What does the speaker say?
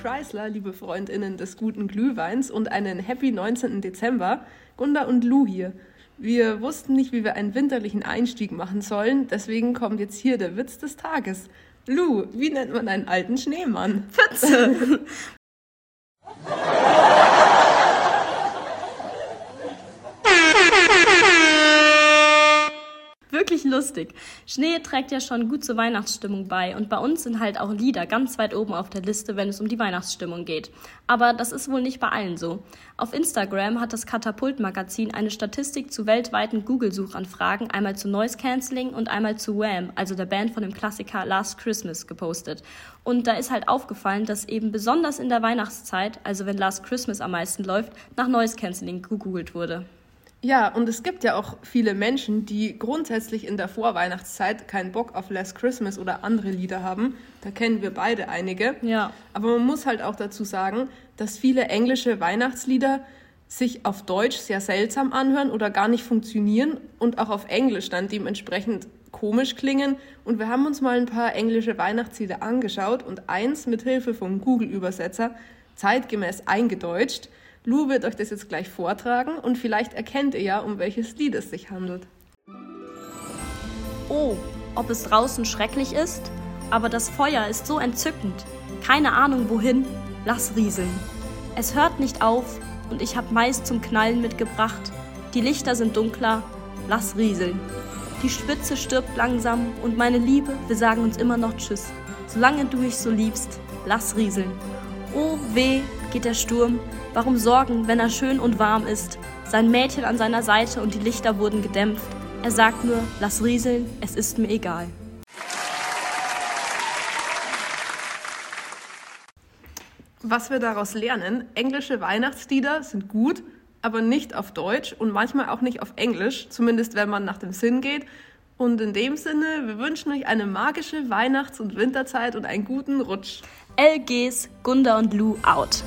Chrysler, liebe Freundinnen des guten Glühweins und einen Happy 19. Dezember. Gunda und Lou hier. Wir wussten nicht, wie wir einen winterlichen Einstieg machen sollen, deswegen kommt jetzt hier der Witz des Tages. Lou, wie nennt man einen alten Schneemann? Pfütze! wirklich lustig. Schnee trägt ja schon gut zur Weihnachtsstimmung bei und bei uns sind halt auch Lieder ganz weit oben auf der Liste, wenn es um die Weihnachtsstimmung geht. Aber das ist wohl nicht bei allen so. Auf Instagram hat das Katapult-Magazin eine Statistik zu weltweiten Google-Suchanfragen einmal zu Noise Cancelling und einmal zu Wham, also der Band von dem Klassiker Last Christmas, gepostet. Und da ist halt aufgefallen, dass eben besonders in der Weihnachtszeit, also wenn Last Christmas am meisten läuft, nach Noise Cancelling gegoogelt wurde. Ja, und es gibt ja auch viele Menschen, die grundsätzlich in der Vorweihnachtszeit keinen Bock auf Last Christmas oder andere Lieder haben. Da kennen wir beide einige. Ja. Aber man muss halt auch dazu sagen, dass viele englische Weihnachtslieder sich auf Deutsch sehr seltsam anhören oder gar nicht funktionieren und auch auf Englisch dann dementsprechend komisch klingen. Und wir haben uns mal ein paar englische Weihnachtslieder angeschaut und eins mit Hilfe vom Google-Übersetzer zeitgemäß eingedeutscht. Lou wird euch das jetzt gleich vortragen und vielleicht erkennt ihr ja, um welches Lied es sich handelt. Oh, ob es draußen schrecklich ist, aber das Feuer ist so entzückend. Keine Ahnung wohin, lass rieseln. Es hört nicht auf und ich hab Mais zum Knallen mitgebracht. Die Lichter sind dunkler, lass rieseln. Die Spitze stirbt langsam und meine Liebe, wir sagen uns immer noch Tschüss. Solange du mich so liebst, lass rieseln. Oh weh, geht der Sturm, Warum sorgen, wenn er schön und warm ist? Sein Mädchen an seiner Seite und die Lichter wurden gedämpft. Er sagt nur, lass rieseln, es ist mir egal. Was wir daraus lernen, englische Weihnachtslieder sind gut, aber nicht auf Deutsch und manchmal auch nicht auf Englisch, zumindest wenn man nach dem Sinn geht. Und in dem Sinne, wir wünschen euch eine magische Weihnachts- und Winterzeit und einen guten Rutsch. LGs, Gunda und Lou out.